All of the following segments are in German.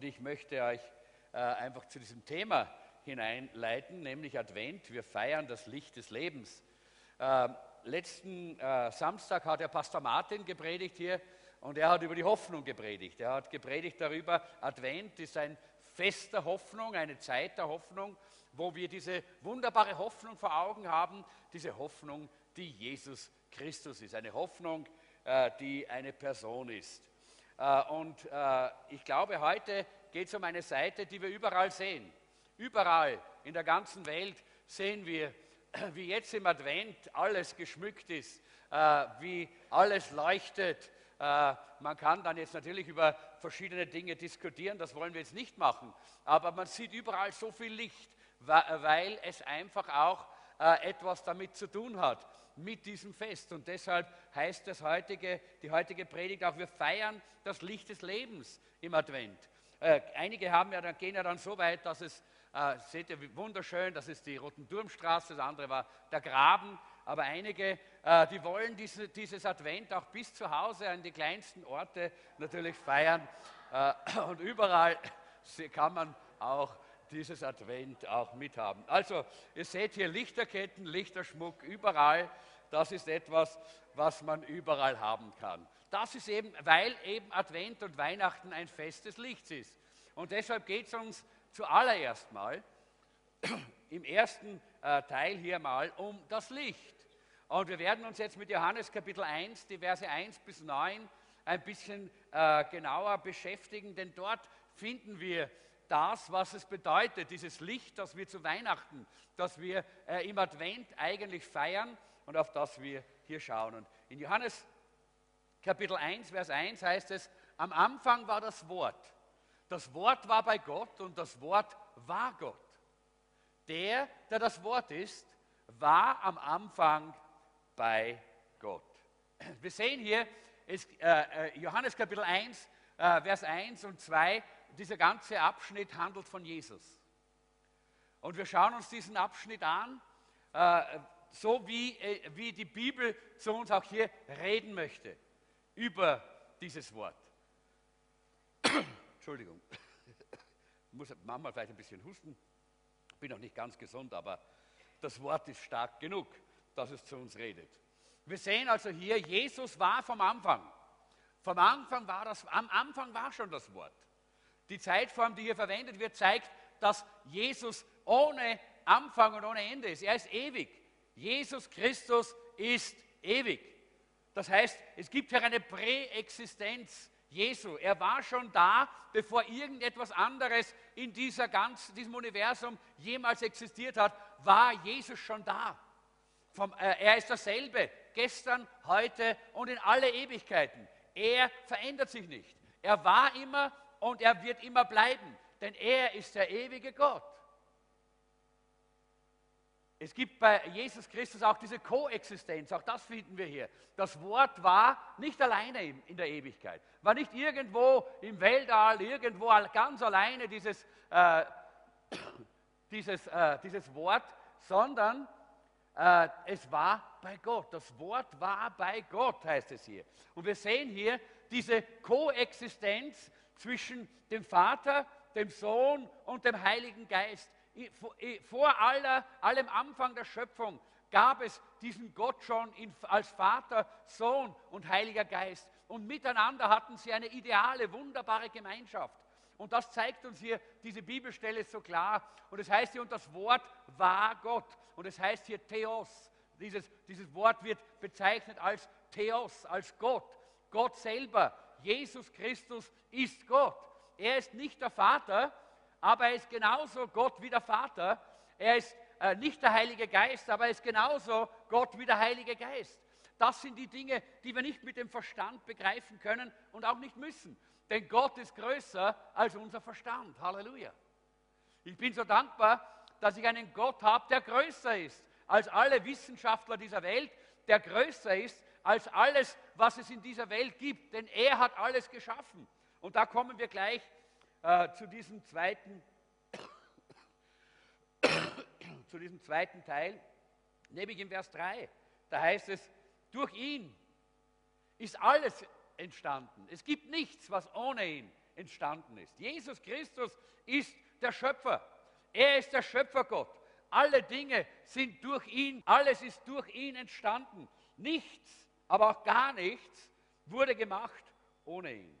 und ich möchte euch äh, einfach zu diesem Thema hineinleiten, nämlich Advent. Wir feiern das Licht des Lebens. Äh, letzten äh, Samstag hat der Pastor Martin gepredigt hier und er hat über die Hoffnung gepredigt. Er hat gepredigt darüber, Advent ist ein Fest der Hoffnung, eine Zeit der Hoffnung, wo wir diese wunderbare Hoffnung vor Augen haben, diese Hoffnung, die Jesus Christus ist, eine Hoffnung, äh, die eine Person ist. Äh, und äh, ich glaube, heute geht es um eine Seite, die wir überall sehen. Überall in der ganzen Welt sehen wir, wie jetzt im Advent alles geschmückt ist, wie alles leuchtet. Man kann dann jetzt natürlich über verschiedene Dinge diskutieren, das wollen wir jetzt nicht machen, aber man sieht überall so viel Licht, weil es einfach auch etwas damit zu tun hat mit diesem Fest. Und deshalb heißt das heutige, die heutige Predigt auch, wir feiern das Licht des Lebens im Advent. Äh, einige haben ja dann, gehen ja dann so weit, dass es, äh, seht ihr wunderschön, das ist die Rotenturmstraße, das andere war der Graben, aber einige, äh, die wollen diese, dieses Advent auch bis zu Hause an die kleinsten Orte natürlich feiern. Äh, und überall kann man auch dieses Advent auch mithaben. Also, ihr seht hier Lichterketten, Lichterschmuck überall. Das ist etwas, was man überall haben kann. Das ist eben, weil eben Advent und Weihnachten ein Fest des Lichts ist. Und deshalb geht es uns zuallererst mal im ersten äh, Teil hier mal um das Licht. Und wir werden uns jetzt mit Johannes Kapitel 1, die Verse 1 bis 9 ein bisschen äh, genauer beschäftigen, denn dort finden wir das, was es bedeutet, dieses Licht, das wir zu Weihnachten, das wir äh, im Advent eigentlich feiern und auf das wir hier schauen. Und in Johannes Kapitel 1, Vers 1 heißt es, am Anfang war das Wort. Das Wort war bei Gott und das Wort war Gott. Der, der das Wort ist, war am Anfang bei Gott. Wir sehen hier, ist, äh, äh Johannes Kapitel 1, äh, Vers 1 und 2, dieser ganze Abschnitt handelt von Jesus. Und wir schauen uns diesen Abschnitt an, äh, so wie, äh, wie die Bibel zu uns auch hier reden möchte über dieses Wort. Entschuldigung, ich muss manchmal vielleicht ein bisschen husten, bin noch nicht ganz gesund, aber das Wort ist stark genug, dass es zu uns redet. Wir sehen also hier, Jesus war vom Anfang. Vom Anfang war das, am Anfang war schon das Wort. Die Zeitform, die hier verwendet wird, zeigt, dass Jesus ohne Anfang und ohne Ende ist. Er ist ewig. Jesus Christus ist ewig. Das heißt, es gibt hier eine Präexistenz Jesu. Er war schon da, bevor irgendetwas anderes in dieser ganzen, diesem Universum jemals existiert hat, war Jesus schon da. Vom, äh, er ist dasselbe, gestern, heute und in alle Ewigkeiten. Er verändert sich nicht. Er war immer und er wird immer bleiben, denn er ist der ewige Gott. Es gibt bei Jesus Christus auch diese Koexistenz, auch das finden wir hier. Das Wort war nicht alleine in der Ewigkeit, war nicht irgendwo im Weltall, irgendwo ganz alleine dieses, äh, dieses, äh, dieses Wort, sondern äh, es war bei Gott. Das Wort war bei Gott, heißt es hier. Und wir sehen hier diese Koexistenz zwischen dem Vater, dem Sohn und dem Heiligen Geist. Vor aller, allem Anfang der Schöpfung gab es diesen Gott schon als Vater, Sohn und Heiliger Geist. Und miteinander hatten sie eine ideale, wunderbare Gemeinschaft. Und das zeigt uns hier diese Bibelstelle so klar. Und es heißt hier, und das Wort war Gott. Und es heißt hier Theos. Dieses, dieses Wort wird bezeichnet als Theos, als Gott. Gott selber. Jesus Christus ist Gott. Er ist nicht der Vater, aber er ist genauso Gott wie der Vater. Er ist äh, nicht der Heilige Geist, aber er ist genauso Gott wie der Heilige Geist. Das sind die Dinge, die wir nicht mit dem Verstand begreifen können und auch nicht müssen. Denn Gott ist größer als unser Verstand. Halleluja. Ich bin so dankbar, dass ich einen Gott habe, der größer ist als alle Wissenschaftler dieser Welt, der größer ist als alles, was es in dieser Welt gibt. Denn er hat alles geschaffen. Und da kommen wir gleich äh, zu diesem zweiten, zu diesem zweiten Teil, nämlich im Vers 3. Da heißt es, durch ihn ist alles entstanden. Es gibt nichts, was ohne ihn entstanden ist. Jesus Christus ist der Schöpfer. Er ist der Schöpfergott. Alle Dinge sind durch ihn, alles ist durch ihn entstanden. Nichts, aber auch gar nichts wurde gemacht ohne ihn.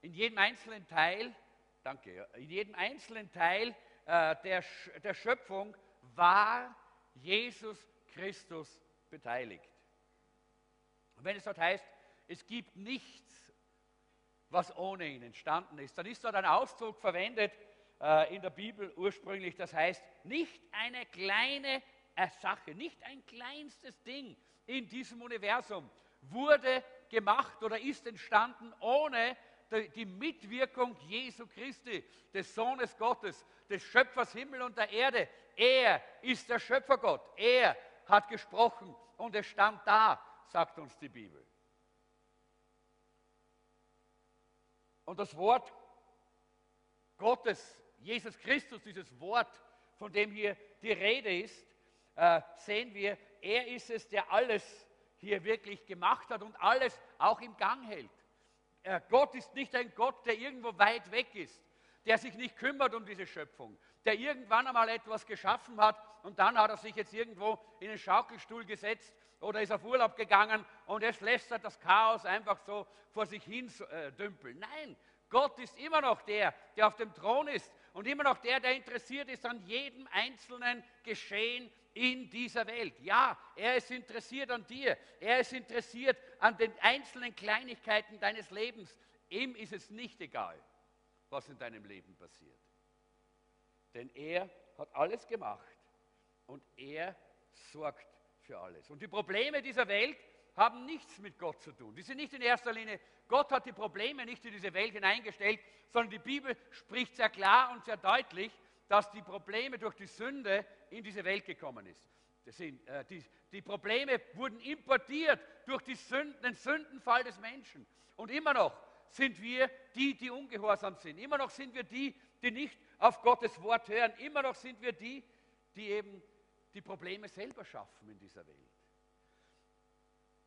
In jedem einzelnen Teil, danke, in jedem einzelnen Teil äh, der, der Schöpfung war Jesus Christus beteiligt. Und wenn es dort heißt, es gibt nichts, was ohne ihn entstanden ist, dann ist dort ein Ausdruck verwendet äh, in der Bibel ursprünglich, das heißt, nicht eine kleine Sache, nicht ein kleinstes Ding in diesem Universum wurde gemacht oder ist entstanden ohne die Mitwirkung Jesu Christi, des Sohnes Gottes, des Schöpfers Himmel und der Erde. Er ist der Schöpfergott. Er hat gesprochen und es stand da, sagt uns die Bibel. Und das Wort Gottes, Jesus Christus, dieses Wort, von dem hier die Rede ist, äh, sehen wir, er ist es, der alles hier wirklich gemacht hat und alles auch im Gang hält. Äh, Gott ist nicht ein Gott, der irgendwo weit weg ist, der sich nicht kümmert um diese Schöpfung, der irgendwann einmal etwas geschaffen hat und dann hat er sich jetzt irgendwo in den Schaukelstuhl gesetzt oder ist auf Urlaub gegangen und jetzt lässt er das Chaos einfach so vor sich hin äh, dümpeln. Nein, Gott ist immer noch der, der auf dem Thron ist und immer noch der, der interessiert ist an jedem einzelnen Geschehen in dieser Welt. Ja, er ist interessiert an dir. Er ist interessiert an den einzelnen Kleinigkeiten deines Lebens. Ihm ist es nicht egal, was in deinem Leben passiert. Denn er hat alles gemacht und er sorgt für alles. Und die Probleme dieser Welt haben nichts mit Gott zu tun. Die sind nicht in erster Linie, Gott hat die Probleme nicht in diese Welt hineingestellt, sondern die Bibel spricht sehr klar und sehr deutlich, dass die Probleme durch die Sünde in diese Welt gekommen ist. Sind, äh, die, die, Probleme wurden importiert durch Sünden, den Sündenfall des Menschen. Und immer noch sind wir die, die ungehorsam sind. Immer noch sind wir die, die nicht auf Gottes Wort hören. Immer noch sind wir die, die eben die Probleme selber schaffen in dieser Welt.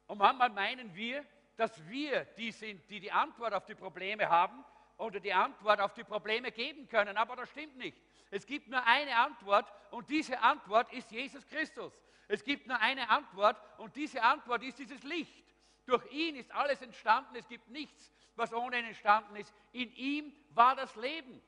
Und manchmal meinen wir, dass wir die sind, die die Antwort auf die Probleme haben oder die Antwort auf die Probleme geben können. Aber das stimmt nicht. Es gibt nur eine Antwort und diese Antwort ist Jesus Christus. Es gibt nur eine Antwort und diese Antwort ist dieses Licht. Durch ihn ist alles entstanden. Es gibt nichts, was ohne ihn entstanden ist. In ihm war das Leben.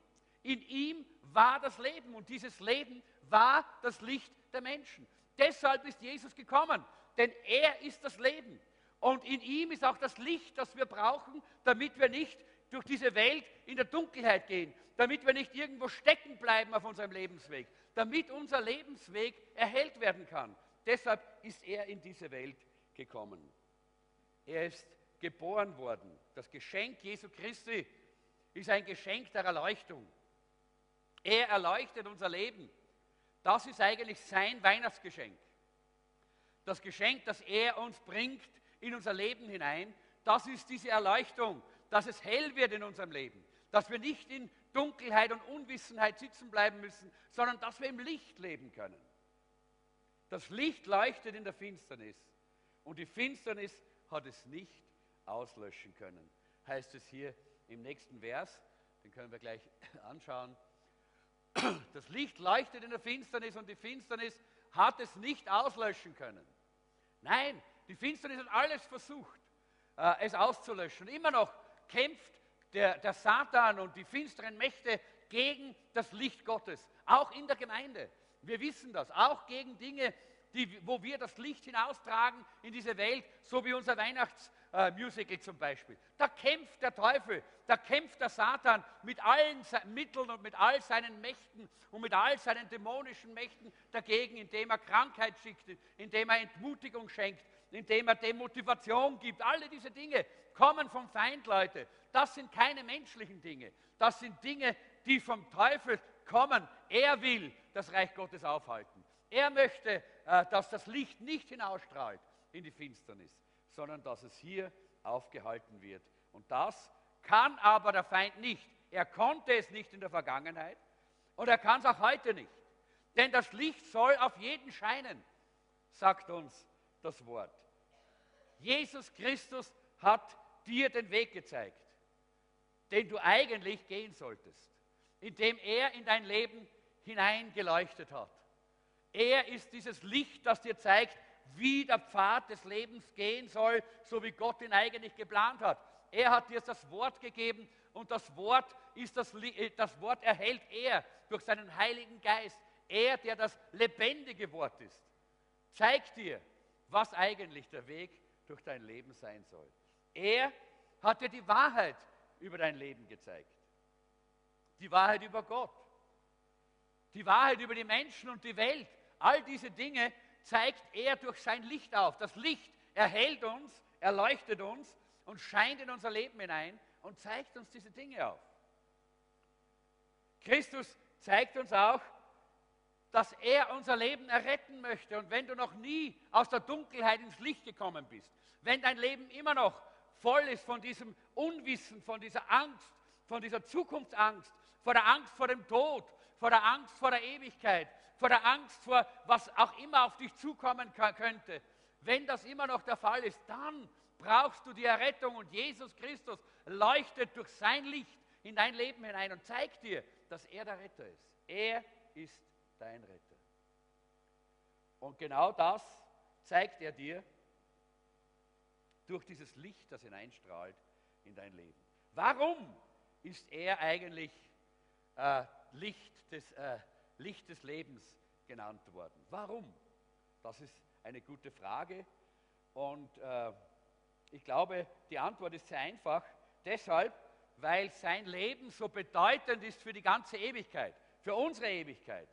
In ihm war das Leben und dieses Leben war das Licht der Menschen. Deshalb ist Jesus gekommen, denn er ist das Leben. Und in ihm ist auch das Licht, das wir brauchen, damit wir nicht durch diese Welt in der Dunkelheit gehen, damit wir nicht irgendwo stecken bleiben auf unserem Lebensweg, damit unser Lebensweg erhellt werden kann. Deshalb ist er in diese Welt gekommen. Er ist geboren worden. Das Geschenk Jesu Christi ist ein Geschenk der Erleuchtung. Er erleuchtet unser Leben. Das ist eigentlich sein Weihnachtsgeschenk. Das Geschenk, das er uns bringt in unser Leben hinein, das ist diese Erleuchtung, dass es hell wird in unserem Leben, dass wir nicht in Dunkelheit und Unwissenheit sitzen bleiben müssen, sondern dass wir im Licht leben können. Das Licht leuchtet in der Finsternis und die Finsternis hat es nicht auslöschen können. Heißt es hier im nächsten Vers, den können wir gleich anschauen. Das Licht leuchtet in der Finsternis und die Finsternis hat es nicht auslöschen können. Nein, die Finsternis hat alles versucht, äh, es auszulöschen. Immer noch kämpft der, der Satan und die finsteren Mächte gegen das Licht Gottes, auch in der Gemeinde. Wir wissen das, auch gegen Dinge, die, wo wir das Licht hinaustragen in diese Welt, so wie unser Weihnachtsmusical äh, zum Beispiel. Da kämpft der Teufel, da kämpft der Satan mit allen Mitteln und mit all seinen Mächten und mit all seinen dämonischen Mächten dagegen, indem er Krankheit schickt, indem er Entmutigung schenkt, indem er Demotivation gibt. Alle diese Dinge kommen vom Feind, Leute. Das sind keine menschlichen Dinge. Das sind Dinge, die vom Teufel kommen. Er will das Reich Gottes aufhalten. Er möchte, äh, dass das Licht nicht hinausstrahlt in die Finsternis, sondern dass es hier aufgehalten wird. Und das kann aber der Feind nicht. Er konnte es nicht in der Vergangenheit und er kann es auch heute nicht. Denn das Licht soll auf jeden scheinen, sagt uns das Wort. Jesus Christus hat dir den Weg gezeigt. den du eigentlich gehen solltest, in dem er in dein Leben hineingeleuchtet hat. Er ist dieses Licht, das dir zeigt, wie der Pfad des Lebens gehen soll, so wie Gott ihn eigentlich geplant hat. Er hat dir das Wort gegeben und das Wort, ist das, äh, das Wort erhält er durch seinen Heiligen Geist. Er, der das lebendige Wort ist, zeigt dir, was eigentlich der Weg durch dein Leben sein soll. Er hat dir die Wahrheit über dein Leben gezeigt. Die Wahrheit über Gott. Die Wahrheit über die Menschen und die Welt. All diese Dinge zeigt er durch sein Licht auf. Das Licht erhält uns, erleuchtet uns und scheint in unser Leben hinein und zeigt uns diese Dinge auf. Christus zeigt uns auch, dass er unser Leben erretten möchte. Und wenn du noch nie aus der Dunkelheit ins Licht gekommen bist, wenn dein Leben immer noch voll ist von diesem Unwissen, von dieser Angst, von dieser Zukunftsangst, vor der Angst vor dem Tod, vor der Angst vor der Ewigkeit, vor der Angst vor was auch immer auf dich zukommen könnte. Wenn das immer noch der Fall ist, dann brauchst du die Errettung und Jesus Christus leuchtet durch sein Licht in dein Leben hinein und zeigt dir, dass er der Retter ist. Er ist dein Retter. Und genau das zeigt er dir durch dieses Licht, das hineinstrahlt in dein Leben. Warum ist er eigentlich äh, Licht, des, äh, Licht des Lebens genannt worden? Warum? Das ist eine gute Frage. Und äh, ich glaube, die Antwort ist sehr einfach. Deshalb, weil sein Leben so bedeutend ist für die ganze Ewigkeit, für unsere Ewigkeit.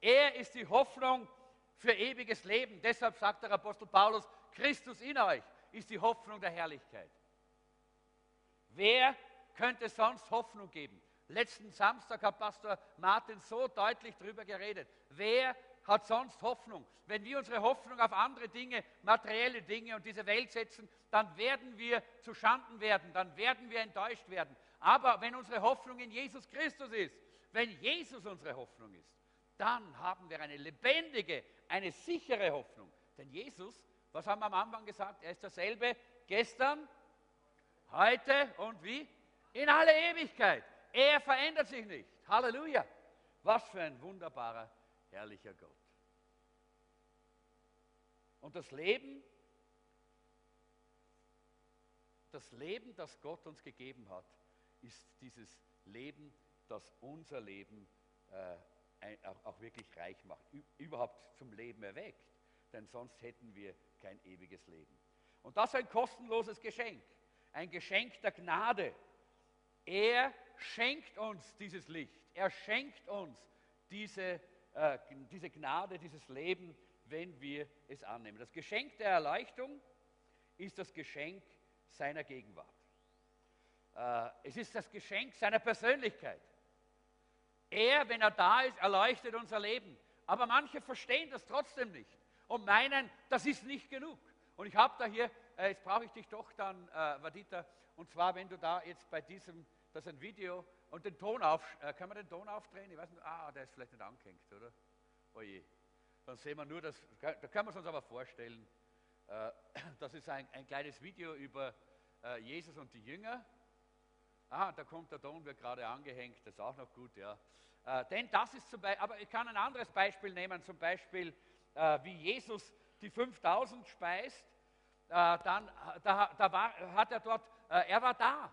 Er ist die Hoffnung für ewiges Leben. Deshalb sagt der Apostel Paulus, Christus in euch ist die Hoffnung der Herrlichkeit. Wer könnte sonst Hoffnung geben? Letzten Samstag hat Pastor Martin so deutlich darüber geredet. Wer hat sonst Hoffnung? Wenn wir unsere Hoffnung auf andere Dinge, materielle Dinge und diese Welt setzen, dann werden wir zu Schanden werden, dann werden wir enttäuscht werden. Aber wenn unsere Hoffnung in Jesus Christus ist, wenn Jesus unsere Hoffnung ist, dann haben wir eine lebendige, eine sichere Hoffnung. Denn Jesus, was haben wir am Anfang gesagt? Er ist derselbe gestern, heute und wie? In alle Ewigkeit. Er verändert sich nicht. Halleluja. Was für ein wunderbarer, herrlicher Gott. Und das Leben, das Leben, das Gott uns gegeben hat, ist dieses Leben, das unser Leben äh, auch wirklich reich macht, überhaupt zum Leben erweckt. Denn sonst hätten wir kein ewiges Leben. Und das ist ein kostenloses Geschenk, ein Geschenk der Gnade. Er schenkt uns dieses Licht, er schenkt uns diese, äh, diese Gnade, dieses Leben, wenn wir es annehmen. Das Geschenk der Erleuchtung ist das Geschenk seiner Gegenwart. Äh, es ist das Geschenk seiner Persönlichkeit. Er, wenn er da ist, erleuchtet unser Leben. Aber manche verstehen das trotzdem nicht und meinen, das ist nicht genug. Und ich habe da hier, äh, jetzt brauche ich dich doch dann, äh, Vadita, und zwar, wenn du da jetzt bei diesem, das ist ein Video, und den Ton auf, äh, kann man den Ton aufdrehen? Ich weiß nicht, ah, der ist vielleicht nicht angehängt, oder? Oje. Dann sehen wir nur, das, da können wir es uns aber vorstellen, äh, das ist ein, ein kleines Video über äh, Jesus und die Jünger. Ah, da kommt der Ton, wird gerade angehängt, das ist auch noch gut, ja. Äh, denn das ist zum Beispiel, aber ich kann ein anderes Beispiel nehmen, zum Beispiel, äh, wie Jesus die 5000 speist, dann da, da war, hat er dort, äh, er war da.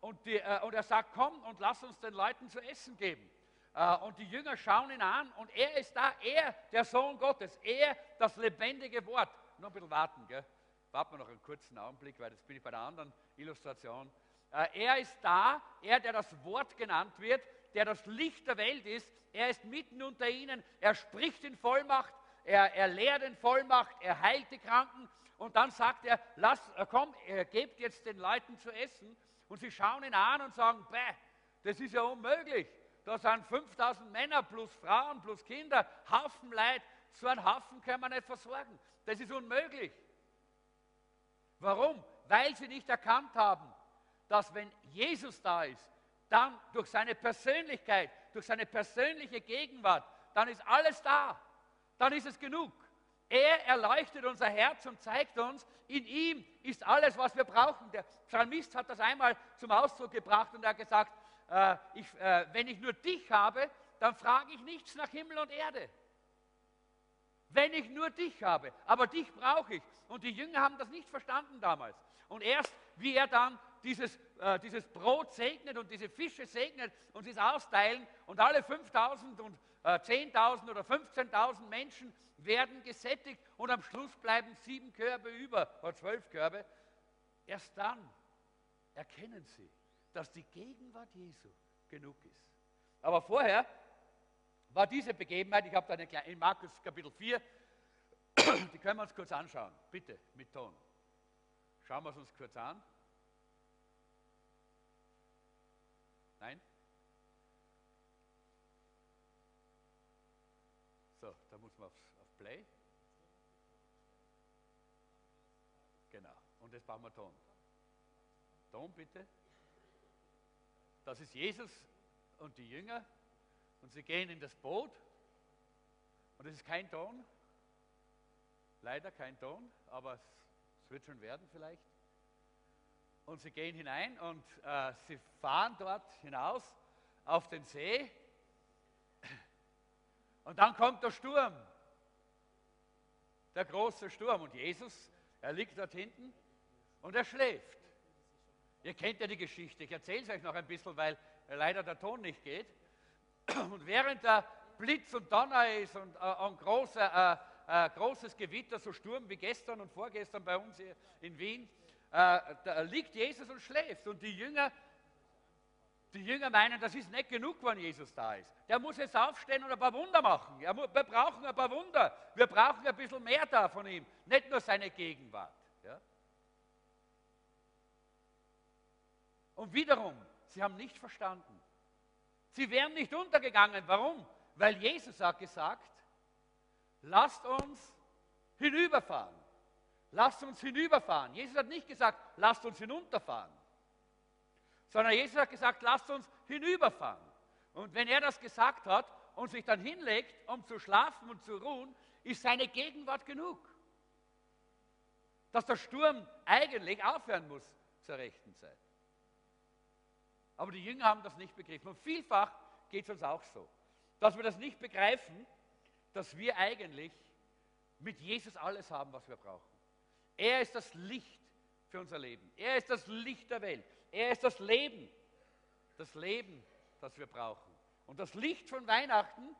Und, die, äh, und er sagt, komm und lass uns den Leuten zu essen geben. Äh, und die Jünger schauen ihn an und er ist da, er, der Sohn Gottes, er, das lebendige Wort. Noch ein bisschen warten, gell? Warten wir noch einen kurzen Augenblick, weil jetzt bin ich bei der anderen Illustration. Äh, er ist da, er, der das Wort genannt wird, der das Licht der Welt ist. Er ist mitten unter ihnen. Er spricht in Vollmacht. Er, er lehrt in Vollmacht. Er heilt die Kranken. Und dann sagt er, lass, äh, komm, er gebt jetzt den Leuten zu essen. Und sie schauen ihn an und sagen, bäh, das ist ja unmöglich. Da sind 5000 Männer plus Frauen plus Kinder, Haufen Leid. So einen Haufen können wir nicht versorgen. Das ist unmöglich. Warum? Weil sie nicht erkannt haben, dass wenn Jesus da ist, dann durch seine Persönlichkeit, durch seine persönliche Gegenwart, dann ist alles da. Dann ist es genug. Er erleuchtet unser Herz und zeigt uns, in ihm ist alles, was wir brauchen. Der Psalmist hat das einmal zum Ausdruck gebracht und er hat gesagt, äh, ich, äh, wenn ich nur dich habe, dann frage ich nichts nach Himmel und Erde. Wenn ich nur dich habe, aber dich brauche ich. Und die Jünger haben das nicht verstanden damals. Und erst wie er dann dieses, äh, dieses Brot segnet und diese Fische segnet und sie es austeilen und alle 5000 und äh, 10.000 oder 15.000 Menschen werden gesättigt und am Schluss bleiben sieben Körbe über oder zwölf Körbe. Erst dann erkennen sie, dass die Gegenwart Jesu genug ist. Aber vorher war diese Begebenheit, ich habe da eine in Markus Kapitel 4, die können wir uns kurz anschauen, bitte mit Ton. Schauen wir es uns kurz an. Nein? So, da muss man auf, auf Play. Genau, und jetzt brauchen wir Ton. Ton bitte. Das ist Jesus und die Jünger und sie gehen in das Boot und es ist kein Ton, leider kein Ton, aber es wird schon werden vielleicht. Und sie gehen hinein und äh, sie fahren dort hinaus auf den See und dann kommt der Sturm, der große Sturm und Jesus, er liegt dort hinten und er schläft. Ihr kennt ja die Geschichte, ich erzähle es euch noch ein bisschen, weil leider der Ton nicht geht. Und während der Blitz und Donner ist und äh, ein großer, äh, äh, großes Gewitter, so Sturm wie gestern und vorgestern bei uns hier in Wien, äh, da liegt Jesus und schläft. Und die Jünger, die Jünger meinen, das ist nicht genug, wenn Jesus da ist. Der muss jetzt aufstehen und ein paar Wunder machen. wir brauchen ein paar Wunder. Wir brauchen ein bisschen mehr da von ihm, nicht nur seine Gegenwart. Ja? Und wiederum, sie haben nicht verstanden, Sie wären nicht untergegangen. Warum? Weil Jesus hat gesagt, lasst uns hinüberfahren. Lasst uns hinüberfahren. Jesus hat nicht gesagt, lasst uns hinunterfahren, sondern Jesus hat gesagt, lasst uns hinüberfahren. Und wenn er das gesagt hat und sich dann hinlegt, um zu schlafen und zu ruhen, ist seine Gegenwart genug. Dass der Sturm eigentlich aufhören muss zur rechten Zeit. Aber die Jünger haben das nicht begriffen. Und vielfach geht es uns auch so, dass wir das nicht begreifen, dass wir eigentlich mit Jesus alles haben, was wir brauchen. Er ist das Licht für unser Leben. Er ist das Licht der Welt. Er ist das Leben, das Leben, das wir brauchen. Und das Licht von Weihnachten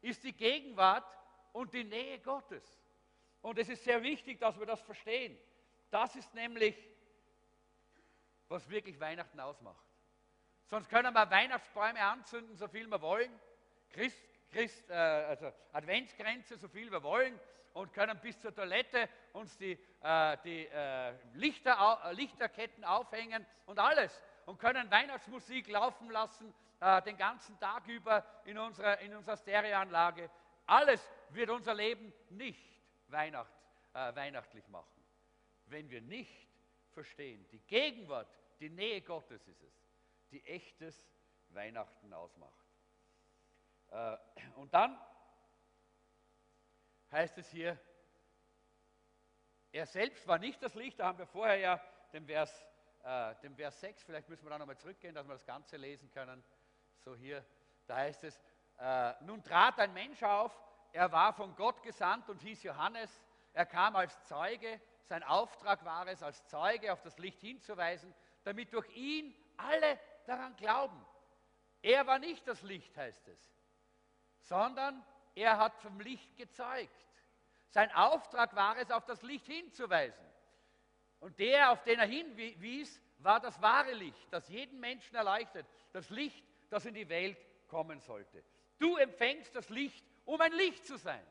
ist die Gegenwart und die Nähe Gottes. Und es ist sehr wichtig, dass wir das verstehen. Das ist nämlich, was wirklich Weihnachten ausmacht. Sonst können wir Weihnachtsbäume anzünden, so viel wir wollen. Christ, Christ, äh, also Adventsgrenze, so viel wir wollen. Und können bis zur Toilette uns die, äh, die äh, Lichter, äh, Lichterketten aufhängen und alles. Und können Weihnachtsmusik laufen lassen, äh, den ganzen Tag über in unserer, in unserer Stereoanlage. Alles wird unser Leben nicht Weihnacht, äh, weihnachtlich machen, wenn wir nicht verstehen. Die Gegenwart, die Nähe Gottes ist es die echtes Weihnachten ausmacht. Und dann heißt es hier, er selbst war nicht das Licht, da haben wir vorher ja den Vers, äh, den Vers 6, vielleicht müssen wir da nochmal zurückgehen, dass wir das Ganze lesen können. So hier, da heißt es, äh, nun trat ein Mensch auf, er war von Gott gesandt und hieß Johannes, er kam als Zeuge, sein Auftrag war es, als Zeuge auf das Licht hinzuweisen, damit durch ihn alle daran glauben. Er war nicht das Licht, heißt es, sondern er hat vom Licht gezeigt. Sein Auftrag war es, auf das Licht hinzuweisen. Und der, auf den er hinwies, war das wahre Licht, das jeden Menschen erleichtert. Das Licht, das in die Welt kommen sollte. Du empfängst das Licht, um ein Licht zu sein.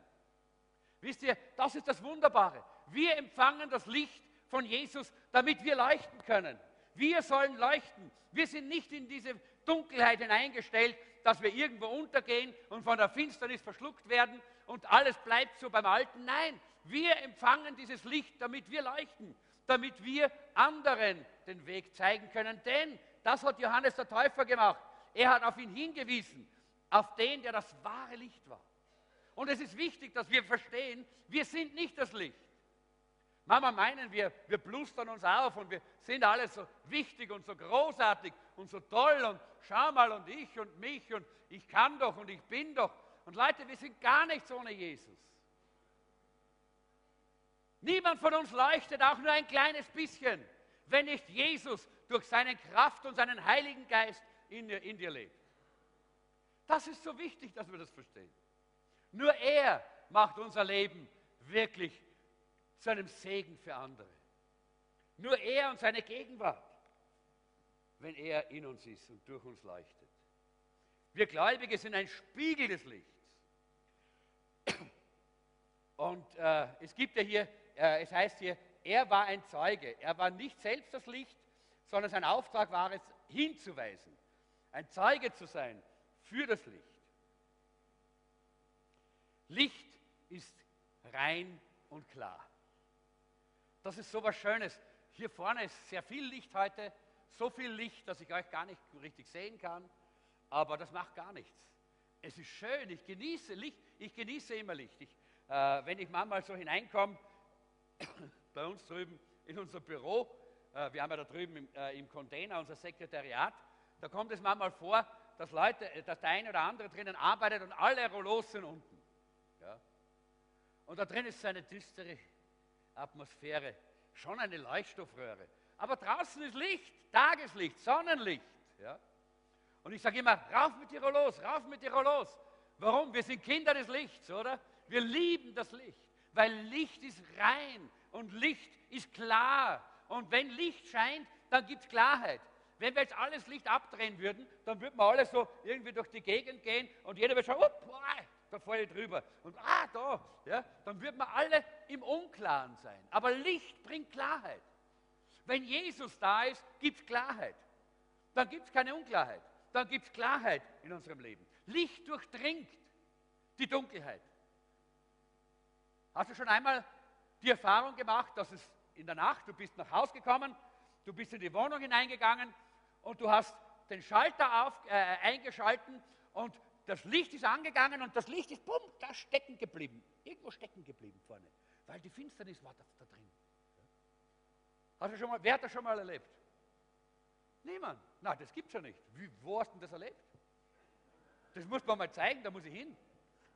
Wisst ihr, das ist das Wunderbare. Wir empfangen das Licht von Jesus, damit wir leuchten können. Wir sollen leuchten. Wir sind nicht in diese Dunkelheit hineingestellt, dass wir irgendwo untergehen und von der Finsternis verschluckt werden und alles bleibt so beim Alten. Nein, wir empfangen dieses Licht, damit wir leuchten, damit wir anderen den Weg zeigen können. Denn das hat Johannes der Täufer gemacht. Er hat auf ihn hingewiesen, auf den, der das wahre Licht war. Und es ist wichtig, dass wir verstehen, wir sind nicht das Licht. Manchmal meinen wir, wir blustern uns auf und wir sind alle so wichtig und so großartig und so toll und schau mal und ich und mich und ich kann doch und ich bin doch. Und Leute, wir sind gar nichts ohne Jesus. Niemand von uns leuchtet auch nur ein kleines bisschen, wenn nicht Jesus durch seine Kraft und seinen Heiligen Geist in dir, in dir lebt. Das ist so wichtig, dass wir das verstehen. Nur er macht unser Leben wirklich zu einem Segen für andere. Nur er und seine Gegenwart, wenn er in uns ist und durch uns leuchtet. Wir Gläubige sind ein Spiegel des Lichts. Und äh, es gibt ja hier, äh, es heißt hier, er war ein Zeuge. Er war nicht selbst das Licht, sondern sein Auftrag war es, hinzuweisen, ein Zeuge zu sein für das Licht. Licht ist rein und klar. Das ist so was Schönes. Hier vorne ist sehr viel Licht heute, so viel Licht, dass ich euch gar nicht richtig sehen kann, aber das macht gar nichts. Es ist schön, ich genieße Licht, ich genieße immer Licht. Ich, äh, wenn ich manchmal so hineinkomme, bei uns drüben in unser Büro, äh, wir haben ja da drüben im, äh, im Container unser Sekretariat, da kommt es manchmal vor, dass Leute, äh, dass der eine oder andere drinnen arbeitet und alle Rollos sind unten. Ja? Und da drin ist so eine düstere Atmosphäre, schon eine Leuchtstoffröhre. Aber draußen ist Licht, Tageslicht, Sonnenlicht. Ja? Und ich sage immer, rauf mit die Rollos, rauf mit die Rollos. Warum? Wir sind Kinder des Lichts, oder? Wir lieben das Licht, weil Licht ist rein und Licht ist klar. Und wenn Licht scheint, dann gibt es Klarheit. Wenn wir jetzt alles Licht abdrehen würden, dann würden wir alle so irgendwie durch die Gegend gehen und jeder wird schauen, oh, boah, da falle ich drüber. Und ah, da, ja, dann würden wir alle im Unklaren sein. Aber Licht bringt Klarheit. Wenn Jesus da ist, gibt es Klarheit. Dann gibt es keine Unklarheit. Dann gibt es Klarheit in unserem Leben. Licht durchdringt die Dunkelheit. Hast du schon einmal die Erfahrung gemacht, dass es in der Nacht, du bist nach Hause gekommen, du bist in die Wohnung hineingegangen und du hast den Schalter auf, äh, eingeschalten und das Licht ist angegangen und das Licht ist, bumm, da stecken geblieben. Irgendwo stecken geblieben vorne, weil die Finsternis war da, da drin. Hast du schon mal, wer hat das schon mal erlebt? Niemand. Nein, das gibt es ja nicht. Wie, wo hast du das erlebt? Das muss man mal zeigen, da muss ich hin.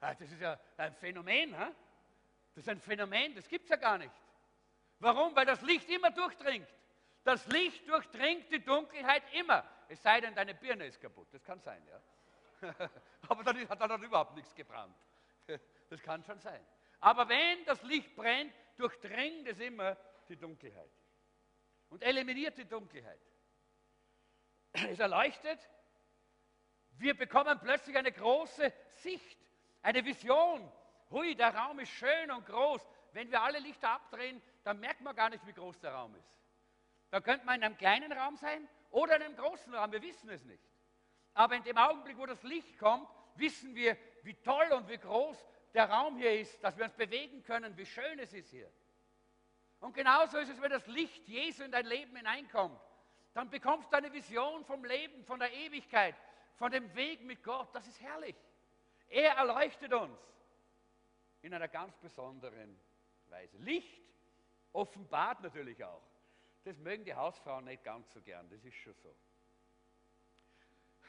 Ah, das ist ja ein Phänomen. He? Das ist ein Phänomen, das gibt es ja gar nicht. Warum? Weil das Licht immer durchdringt. Das Licht durchdringt die Dunkelheit immer. Es sei denn, deine Birne ist kaputt. Das kann sein, ja. Aber dann hat dann überhaupt nichts gebrannt. Das kann schon sein. Aber wenn das Licht brennt, durchdringt es immer die Dunkelheit und eliminiert die Dunkelheit. Es erleuchtet. Wir bekommen plötzlich eine große Sicht, eine Vision. Hui, der Raum ist schön und groß. Wenn wir alle Lichter abdrehen, dann merkt man gar nicht, wie groß der Raum ist. Da könnte man in einem kleinen Raum sein oder in einem großen Raum, wir wissen es nicht. Aber in dem Augenblick, wo das Licht kommt, wissen wir, wie toll und wie groß der Raum hier ist, dass wir uns bewegen können, wie schön es ist hier. Und genauso ist es, wenn das Licht Jesu in dein Leben hineinkommt. Dann bekommst du eine Vision vom Leben, von der Ewigkeit, von dem Weg mit Gott. Das ist herrlich. Er erleuchtet uns in einer ganz besonderen Weise. Licht offenbart natürlich auch. Das mögen die Hausfrauen nicht ganz so gern, das ist schon so.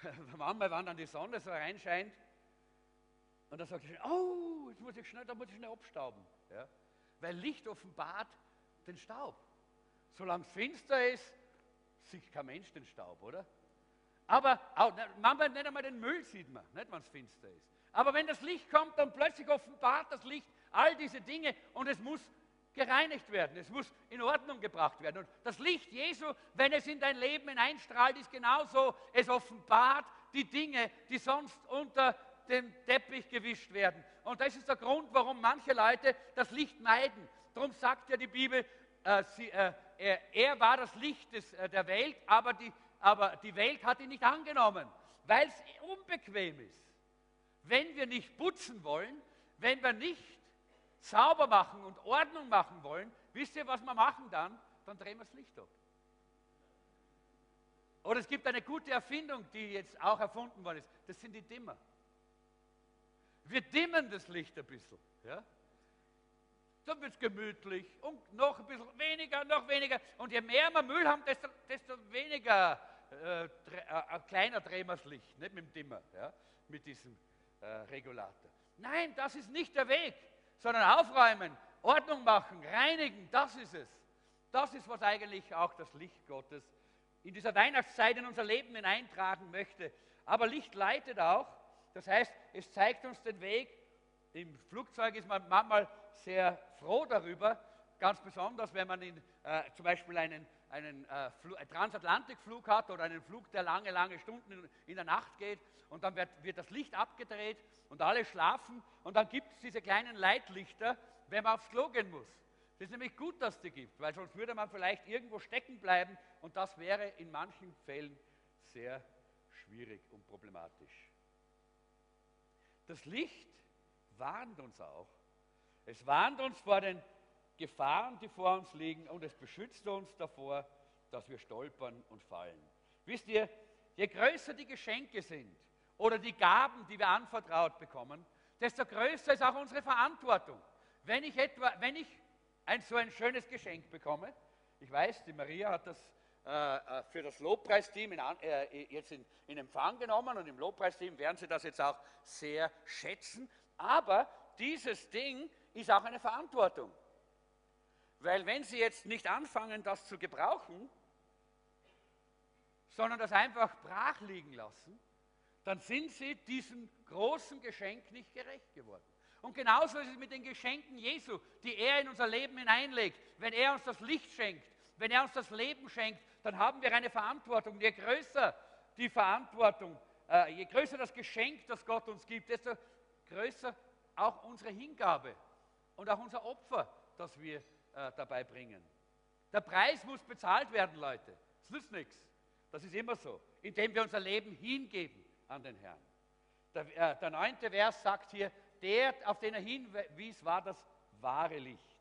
manchmal, wenn dann die Sonne so reinscheint, und dann sagt ich, oh, jetzt muss ich schnell, da muss ich schnell abstauben. Ja? Weil Licht offenbart den Staub. Solange es finster ist, sieht kein Mensch den Staub, oder? Aber auch, manchmal nicht einmal den Müll sieht man, nicht wenn es finster ist. Aber wenn das Licht kommt, dann plötzlich offenbart das Licht all diese Dinge und es muss gereinigt werden, es muss in Ordnung gebracht werden. Und das Licht Jesu, wenn es in dein Leben hineinstrahlt, ist genauso, es offenbart die Dinge, die sonst unter dem Teppich gewischt werden. Und das ist der Grund, warum manche Leute das Licht meiden. Darum sagt ja die Bibel, äh, sie, äh, er, er, war das Licht des, äh, der Welt, aber die, aber die Welt hat ihn nicht angenommen, weil es unbequem ist. Wenn wir nicht putzen wollen, wenn wir nicht sauber machen und Ordnung machen wollen, wisst ihr, was wir machen dann? Dann drehen wir das Licht ab. Oder es gibt eine gute Erfindung, die jetzt auch erfunden worden ist. Das sind die Dimmer. Wir dimmen das Licht ein bisschen. Ja? Dann wird es gemütlich und noch ein bisschen weniger, noch weniger. Und je mehr wir Müll haben, desto, desto weniger äh, äh, kleiner drehen wir das Licht, nicht mit dem Dimmer, ja? mit diesem äh, Regulator. Nein, das ist nicht der Weg, sondern aufräumen, Ordnung machen, reinigen, das ist es. Das ist, was eigentlich auch das Licht Gottes in dieser Weihnachtszeit in unser Leben hineintragen möchte. Aber Licht leitet auch, das heißt, es zeigt uns den Weg. Im Flugzeug ist man manchmal sehr froh darüber, ganz besonders, wenn man in, äh, zum Beispiel einen, einen äh, Transatlantikflug hat oder einen Flug, der lange, lange Stunden in, in der Nacht geht und dann wird, wird, das Licht abgedreht und alle schlafen und dann gibt es diese kleinen Leitlichter, wenn man aufs Klo gehen muss. Das ist nämlich gut, dass es die gibt, weil sonst würde man vielleicht irgendwo stecken bleiben und das wäre in manchen Fällen sehr schwierig und problematisch. Das Licht warnt uns auch. Es warnt uns vor den Gefahren, die vor uns liegen und es beschützt uns davor, dass wir stolpern und fallen. Wisst ihr, je größer die Geschenke sind oder die Gaben, die wir anvertraut bekommen, desto größer ist auch unsere Verantwortung. Wenn ich, etwa, wenn ich ein, so ein schönes Geschenk bekomme, ich weiß, die Maria hat das äh, äh für das Lobpreisteam in, äh, jetzt in, in Empfang genommen und im Lobpreisteam werden sie das jetzt auch sehr schätzen. Aber dieses Ding ist auch eine Verantwortung. Weil wenn Sie jetzt nicht anfangen, das zu gebrauchen, sondern das einfach brach liegen lassen, dann sind Sie diesem großen Geschenk nicht gerecht geworden. Und genauso ist es mit den Geschenken Jesu, die er in unser Leben hineinlegt. Wenn er uns das Licht schenkt, wenn er uns das Leben schenkt, dann haben wir eine Verantwortung. Je größer die Verantwortung, äh, je größer das Geschenk, das Gott uns gibt, desto größer auch unsere Hingabe und auch unser Opfer, das wir äh, dabei bringen. Der Preis muss bezahlt werden, Leute. Es nützt nichts. Das ist immer so, indem wir unser Leben hingeben an den Herrn. Der, äh, der neunte Vers sagt hier, der, auf den er hinwies, war das wahre Licht.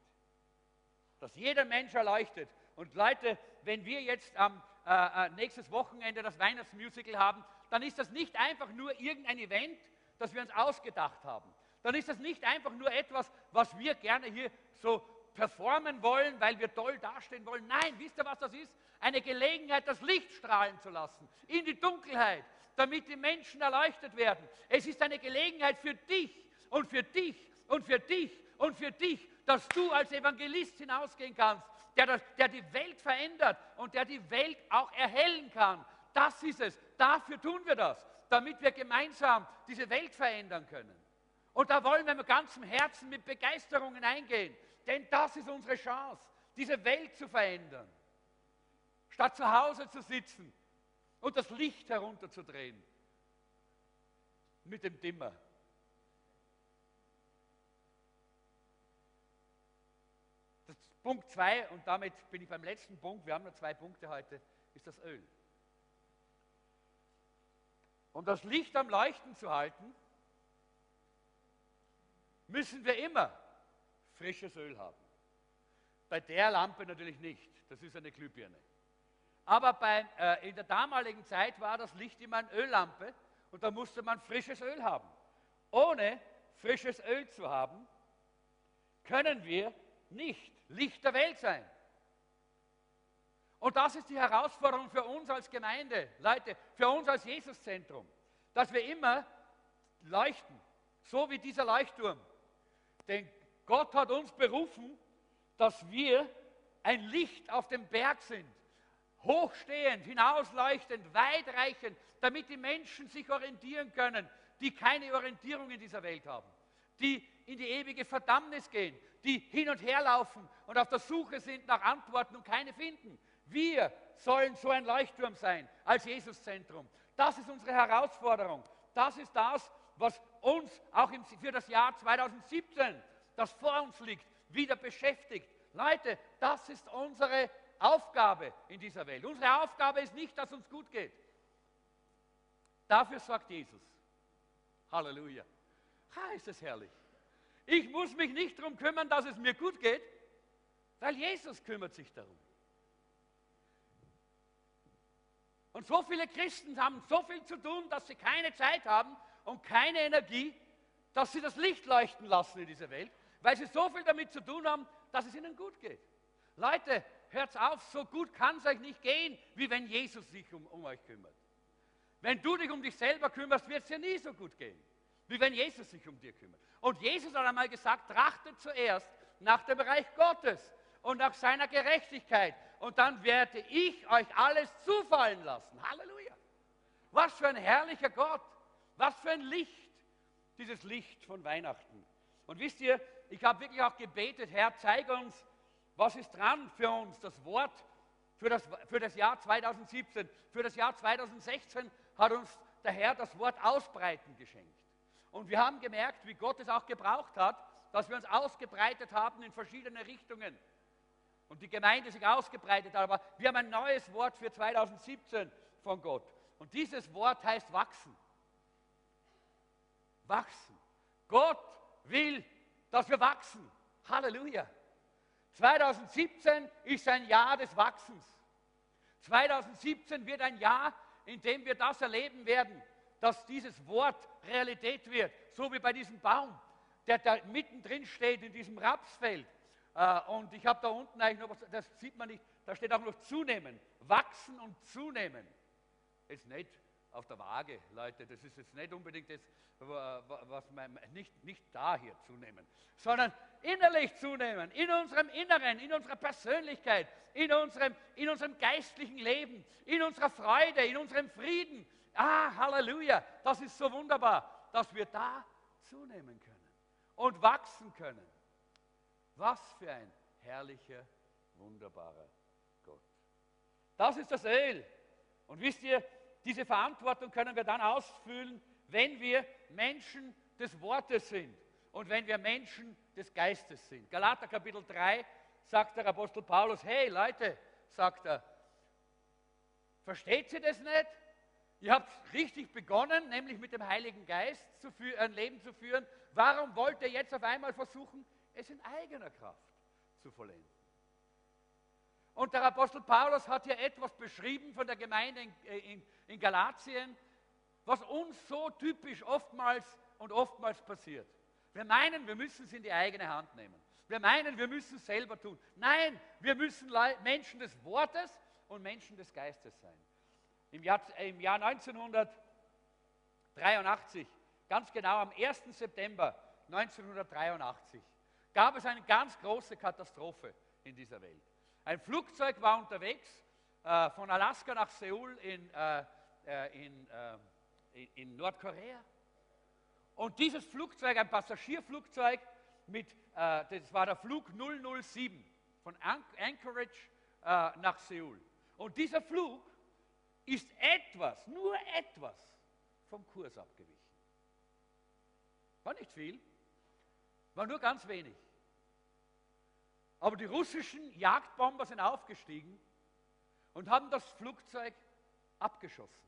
Das jeder Mensch erleuchtet. Und Leute, wenn wir jetzt am äh, äh, nächstes Wochenende das Weihnachtsmusical haben, dann ist das nicht einfach nur irgendein Event, das wir uns ausgedacht haben. Dann ist das nicht einfach nur etwas, was wir gerne hier so performen wollen, weil wir toll dastehen wollen. Nein, wisst ihr, was das ist? Eine Gelegenheit, das Licht strahlen zu lassen in die Dunkelheit, damit die Menschen erleuchtet werden. Es ist eine Gelegenheit für dich und für dich und für dich und für dich, dass du als Evangelist hinausgehen kannst, der, das, der die Welt verändert und der die Welt auch erhellen kann. Das ist es. Dafür tun wir das, damit wir gemeinsam diese Welt verändern können. Und da wollen wir mit ganzem Herzen, mit Begeisterung hineingehen. Denn das ist unsere Chance, diese Welt zu verändern. Statt zu Hause zu sitzen und das Licht herunterzudrehen mit dem Dimmer. Das Punkt 2, und damit bin ich beim letzten Punkt, wir haben nur zwei Punkte heute, ist das Öl. Um das Licht am Leuchten zu halten, müssen wir immer frisches Öl haben. Bei der Lampe natürlich nicht, das ist eine Glühbirne. Aber bei, äh, in der damaligen Zeit war das Licht immer eine Öllampe und da musste man frisches Öl haben. Ohne frisches Öl zu haben, können wir nicht Licht der Welt sein. Und das ist die Herausforderung für uns als Gemeinde, Leute, für uns als Jesuszentrum, dass wir immer leuchten, so wie dieser Leuchtturm. Denn Gott hat uns berufen, dass wir ein Licht auf dem Berg sind, hochstehend, hinausleuchtend, weitreichend, damit die Menschen sich orientieren können, die keine Orientierung in dieser Welt haben, die in die ewige Verdammnis gehen, die hin und her laufen und auf der Suche sind nach Antworten und keine finden. Wir sollen so ein Leuchtturm sein als Jesuszentrum. Das ist unsere Herausforderung. Das ist das, was uns auch für das Jahr 2017, das vor uns liegt, wieder beschäftigt. Leute, das ist unsere Aufgabe in dieser Welt. Unsere Aufgabe ist nicht, dass uns gut geht. Dafür sagt Jesus. Halleluja. Ha, ist es herrlich. Ich muss mich nicht darum kümmern, dass es mir gut geht, weil Jesus kümmert sich darum. Und so viele Christen haben so viel zu tun, dass sie keine Zeit haben und keine Energie, dass sie das Licht leuchten lassen in dieser Welt, weil sie so viel damit zu tun haben, dass es ihnen gut geht. Leute, hört auf, so gut kann es euch nicht gehen, wie wenn Jesus sich um, um euch kümmert. Wenn du dich um dich selber kümmerst, wird es dir nie so gut gehen, wie wenn Jesus sich um dir kümmert. Und Jesus hat einmal gesagt, trachtet zuerst nach dem Reich Gottes und nach seiner Gerechtigkeit. Und dann werde ich euch alles zufallen lassen. Halleluja. Was für ein herrlicher Gott. Was für ein Licht. Dieses Licht von Weihnachten. Und wisst ihr, ich habe wirklich auch gebetet, Herr, zeige uns, was ist dran für uns, das Wort für das, für das Jahr 2017. Für das Jahr 2016 hat uns der Herr das Wort Ausbreiten geschenkt. Und wir haben gemerkt, wie Gott es auch gebraucht hat, dass wir uns ausgebreitet haben in verschiedene Richtungen. Und die Gemeinde sich ausgebreitet hat. Aber wir haben ein neues Wort für 2017 von Gott. Und dieses Wort heißt wachsen. Wachsen. Gott will, dass wir wachsen. Halleluja. 2017 ist ein Jahr des Wachsens. 2017 wird ein Jahr, in dem wir das erleben werden, dass dieses Wort Realität wird, so wie bei diesem Baum, der da mittendrin steht in diesem Rapsfeld. Äh, und ich habe da unten eigentlich noch das sieht man nicht, da steht auch noch zunehmen, wachsen und zunehmen. Ist nicht auf der Waage, Leute, das ist jetzt nicht unbedingt das, was man nicht, nicht da hier zunehmen, sondern innerlich zunehmen, in unserem Inneren, in unserer Persönlichkeit, in unserem, in unserem geistlichen Leben, in unserer Freude, in unserem Frieden. Ah, Halleluja, das ist so wunderbar, dass wir da zunehmen können und wachsen können. Was für ein herrlicher, wunderbarer Gott. Das ist das Öl. Und wisst ihr, diese Verantwortung können wir dann ausfüllen, wenn wir Menschen des Wortes sind und wenn wir Menschen des Geistes sind. Galater Kapitel 3 sagt der Apostel Paulus, hey Leute, sagt er, versteht ihr das nicht? Ihr habt richtig begonnen, nämlich mit dem Heiligen Geist zu ein Leben zu führen. Warum wollt ihr jetzt auf einmal versuchen, es in eigener Kraft zu vollenden? Und der Apostel Paulus hat hier etwas beschrieben von der Gemeinde in, in, in Galatien, was uns so typisch oftmals und oftmals passiert. Wir meinen, wir müssen es in die eigene Hand nehmen. Wir meinen, wir müssen es selber tun. Nein, wir müssen Menschen des Wortes und Menschen des Geistes sein. Im Jahr, im Jahr 1983, ganz genau am 1. September 1983, gab es eine ganz große Katastrophe in dieser Welt. Ein Flugzeug war unterwegs äh, von Alaska nach Seoul in, äh, äh in, äh, in, in Nordkorea. Und dieses Flugzeug, ein Passagierflugzeug, mit, äh, das war der Flug 007 von Anchorage äh, nach Seoul. Und dieser Flug ist etwas, nur etwas vom Kurs abgewichen. War nicht viel, war nur ganz wenig. Aber die russischen Jagdbomber sind aufgestiegen und haben das Flugzeug abgeschossen.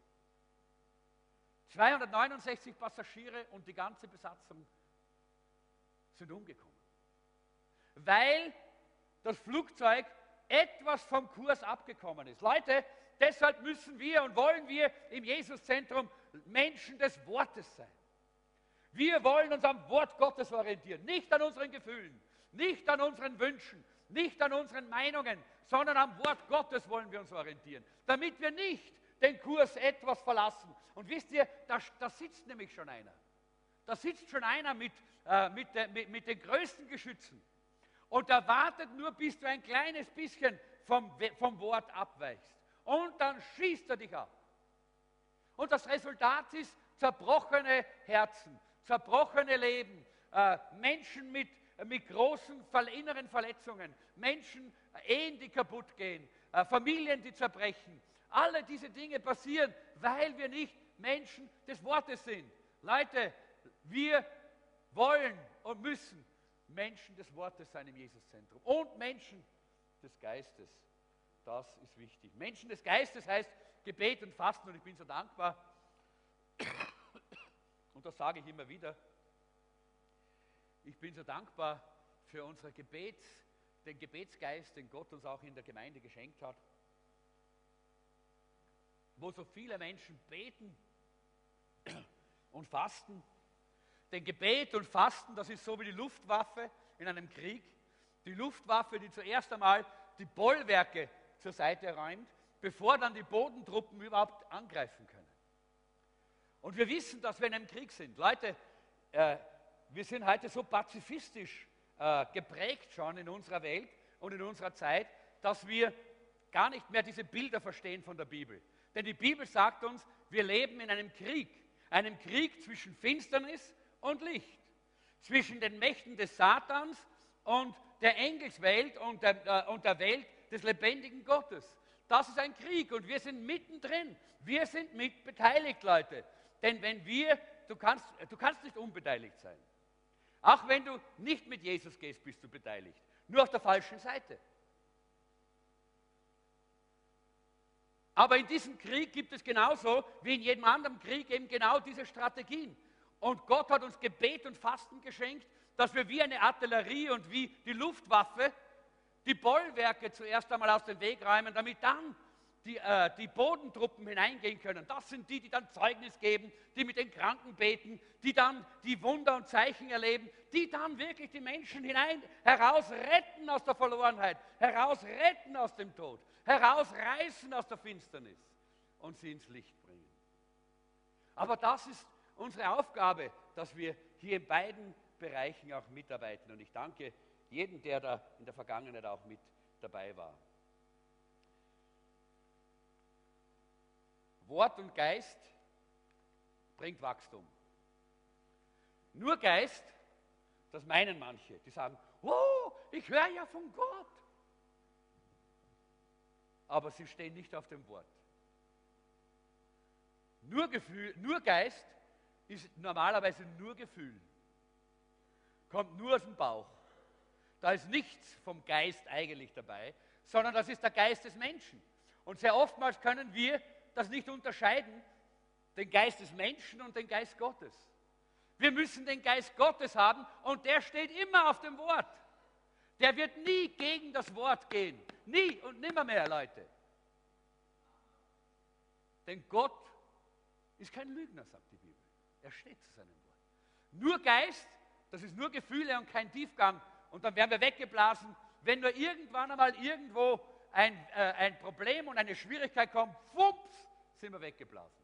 269 Passagiere und die ganze Besatzung sind umgekommen. Weil das Flugzeug etwas vom Kurs abgekommen ist. Leute, deshalb müssen wir und wollen wir im Jesuszentrum Menschen des Wortes sein. Wir wollen uns am Wort Gottes orientieren, nicht an unseren Gefühlen, nicht an unseren Wünschen, nicht an unseren Meinungen, sondern am Wort Gottes wollen wir uns orientieren, damit wir nicht den Kurs etwas verlassen. Und wisst ihr, da, da sitzt nämlich schon einer. Da sitzt schon einer mit, äh, mit, de, mit, mit den größten Geschützen. Und er wartet nur, bis du ein kleines bisschen vom, vom Wort abweichst. Und dann schießt er dich ab. Und das Resultat ist zerbrochene Herzen, zerbrochene Leben, äh, Menschen mit, mit großen inneren Verletzungen, Menschen, äh, Ehen, die kaputt gehen, äh, Familien, die zerbrechen, alle diese Dinge passieren, weil wir nicht Menschen des Wortes sind. Leute, wir wollen und müssen Menschen des Wortes sein im Jesuszentrum und Menschen des Geistes. Das ist wichtig. Menschen des Geistes heißt Gebet und Fasten und ich bin so dankbar. Und das sage ich immer wieder. Ich bin so dankbar für unsere Gebets, den Gebetsgeist, den Gott uns auch in der Gemeinde geschenkt hat wo so viele Menschen beten und fasten. Denn Gebet und Fasten, das ist so wie die Luftwaffe in einem Krieg. Die Luftwaffe, die zuerst einmal die Bollwerke zur Seite räumt, bevor dann die Bodentruppen überhaupt angreifen können. Und wir wissen, dass wir in einem Krieg sind. Leute, äh, wir sind heute so pazifistisch äh, geprägt schon in unserer Welt und in unserer Zeit, dass wir gar nicht mehr diese Bilder verstehen von der Bibel. Denn die Bibel sagt uns, wir leben in einem Krieg, einem Krieg zwischen Finsternis und Licht, zwischen den Mächten des Satans und der Engelswelt und der, äh, und der Welt des lebendigen Gottes. Das ist ein Krieg und wir sind mittendrin. Wir sind mit beteiligt, Leute. Denn wenn wir, du kannst, du kannst nicht unbeteiligt sein. Auch wenn du nicht mit Jesus gehst, bist du beteiligt. Nur auf der falschen Seite. Aber in diesem Krieg gibt es genauso wie in jedem anderen Krieg eben genau diese Strategien. Und Gott hat uns Gebet und Fasten geschenkt, dass wir wie eine Artillerie und wie die Luftwaffe die Bollwerke zuerst einmal aus dem Weg räumen, damit dann die, äh, die Bodentruppen hineingehen können. Das sind die, die dann Zeugnis geben, die mit den Kranken beten, die dann die Wunder und Zeichen erleben, die dann wirklich die Menschen hinein herausretten aus der Verlorenheit, herausretten aus dem Tod, herausreißen aus der Finsternis und sie ins Licht bringen. Aber das ist unsere Aufgabe, dass wir hier in beiden Bereichen auch mitarbeiten. Und ich danke jedem, der da in der Vergangenheit auch mit dabei war. Wort und Geist bringt Wachstum. Nur Geist, das meinen manche, die sagen, oh, ich höre ja von Gott. Aber sie stehen nicht auf dem Wort. Nur, Gefühl, nur Geist ist normalerweise nur Gefühl. Kommt nur aus dem Bauch. Da ist nichts vom Geist eigentlich dabei, sondern das ist der Geist des Menschen. Und sehr oftmals können wir das nicht unterscheiden, den Geist des Menschen und den Geist Gottes. Wir müssen den Geist Gottes haben und der steht immer auf dem Wort. Der wird nie gegen das Wort gehen. Nie und nimmer mehr, Leute. Denn Gott ist kein Lügner, sagt die Bibel. Er steht zu seinem Wort. Nur Geist, das ist nur Gefühle und kein Tiefgang. Und dann werden wir weggeblasen, wenn nur irgendwann einmal irgendwo ein, äh, ein Problem und eine Schwierigkeit kommt, fups, sind wir weggeblasen.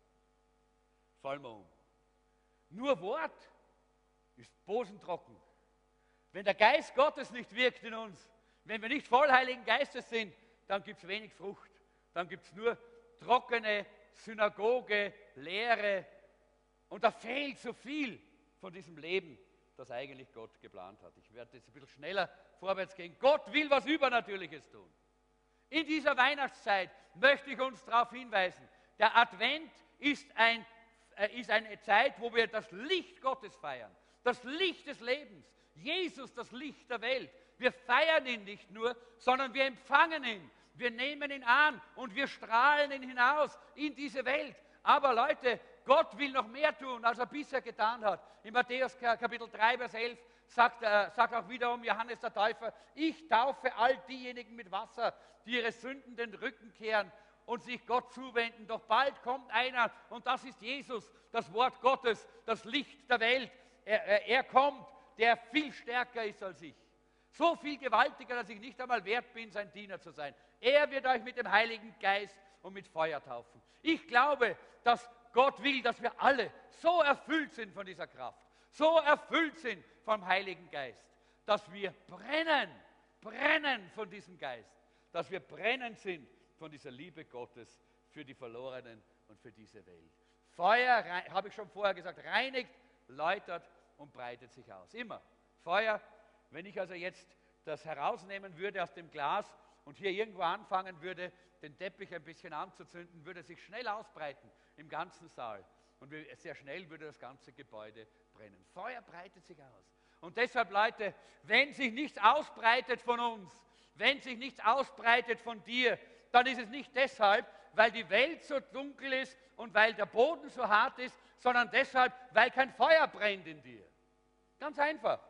Fallen wir um. Nur Wort ist bosentrocken. Wenn der Geist Gottes nicht wirkt in uns, wenn wir nicht voll Heiligen Geistes sind, dann gibt es wenig Frucht. Dann gibt es nur trockene Synagoge, Lehre. Und da fehlt so viel von diesem Leben, das eigentlich Gott geplant hat. Ich werde jetzt ein bisschen schneller vorwärts gehen. Gott will was Übernatürliches tun. In dieser Weihnachtszeit möchte ich uns darauf hinweisen, der Advent ist, ein, äh, ist eine Zeit, wo wir das Licht Gottes feiern, das Licht des Lebens, Jesus, das Licht der Welt. Wir feiern ihn nicht nur, sondern wir empfangen ihn, wir nehmen ihn an und wir strahlen ihn hinaus in diese Welt. Aber Leute, Gott will noch mehr tun, als er bisher getan hat. In Matthäus Kapitel 3, Vers 11 sagt, äh, sagt auch wiederum Johannes der Täufer, ich taufe all diejenigen mit Wasser, die ihre Sünden den Rücken kehren und sich Gott zuwenden. Doch bald kommt einer und das ist Jesus, das Wort Gottes, das Licht der Welt. Er, er, er kommt, der viel stärker ist als ich. So viel gewaltiger, dass ich nicht einmal wert bin, sein Diener zu sein. Er wird euch mit dem Heiligen Geist und mit Feuer taufen. Ich glaube, dass Gott will, dass wir alle so erfüllt sind von dieser Kraft, so erfüllt sind vom Heiligen Geist, dass wir brennen, brennen von diesem Geist, dass wir brennend sind von dieser Liebe Gottes für die Verlorenen und für diese Welt. Feuer, habe ich schon vorher gesagt, reinigt, läutert und breitet sich aus. Immer. Feuer, wenn ich also jetzt das herausnehmen würde aus dem Glas und hier irgendwo anfangen würde, den Teppich ein bisschen anzuzünden, würde sich schnell ausbreiten im ganzen Saal. Und sehr schnell würde das ganze Gebäude brennen. Feuer breitet sich aus. Und deshalb, Leute, wenn sich nichts ausbreitet von uns, wenn sich nichts ausbreitet von dir, dann ist es nicht deshalb, weil die Welt so dunkel ist und weil der Boden so hart ist, sondern deshalb, weil kein Feuer brennt in dir. Ganz einfach.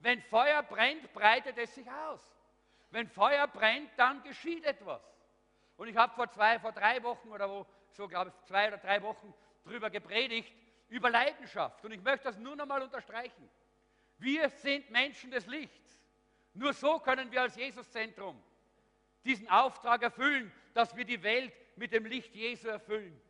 Wenn Feuer brennt, breitet es sich aus. Wenn Feuer brennt, dann geschieht etwas. Und ich habe vor zwei, vor drei Wochen oder wo, so glaube ich, zwei oder drei Wochen drüber gepredigt, über Leidenschaft. Und ich möchte das nur noch mal unterstreichen. Wir sind Menschen des Lichts. Nur so können wir als Jesuszentrum diesen Auftrag erfüllen, dass wir die Welt mit dem Licht Jesu erfüllen.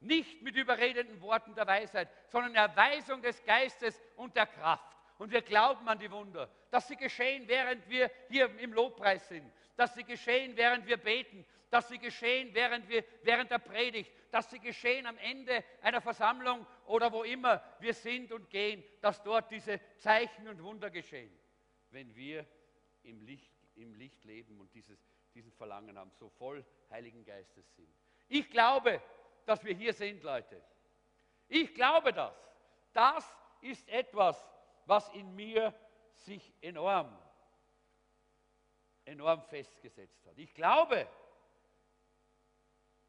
Nicht mit überredenden Worten der Weisheit, sondern Erweisung des Geistes und der Kraft. Und wir glauben an die Wunder, dass sie geschehen, während wir hier im Lobpreis sind, dass sie geschehen, während wir beten, dass sie geschehen, während, wir, während der Predigt, dass sie geschehen am Ende einer Versammlung oder wo immer wir sind und gehen, dass dort diese Zeichen und Wunder geschehen, wenn wir im Licht, im Licht leben und dieses, diesen Verlangen haben, so voll Heiligen Geistes sind. Ich glaube, dass wir hier sind, Leute. Ich glaube das. Das ist etwas, was in mir sich enorm, enorm festgesetzt hat. Ich glaube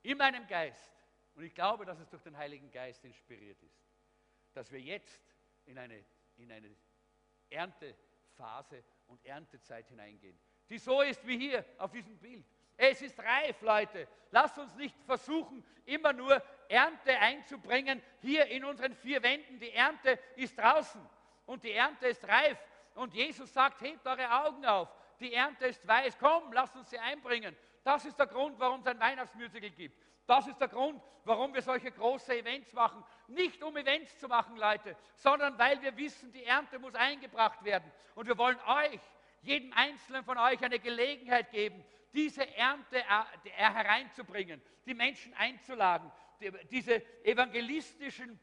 in meinem Geist, und ich glaube, dass es durch den Heiligen Geist inspiriert ist, dass wir jetzt in eine, in eine Erntephase und Erntezeit hineingehen, die so ist wie hier auf diesem Bild. Es ist reif, Leute. Lasst uns nicht versuchen, immer nur Ernte einzubringen hier in unseren vier Wänden. Die Ernte ist draußen und die Ernte ist reif. Und Jesus sagt, hebt eure Augen auf. Die Ernte ist weiß. Komm, lasst uns sie einbringen. Das ist der Grund, warum es ein Weihnachtsmusical gibt. Das ist der Grund, warum wir solche große Events machen. Nicht um Events zu machen, Leute, sondern weil wir wissen, die Ernte muss eingebracht werden. Und wir wollen euch, jedem Einzelnen von euch, eine Gelegenheit geben, diese Ernte äh, hereinzubringen, die Menschen einzuladen, diese evangelistischen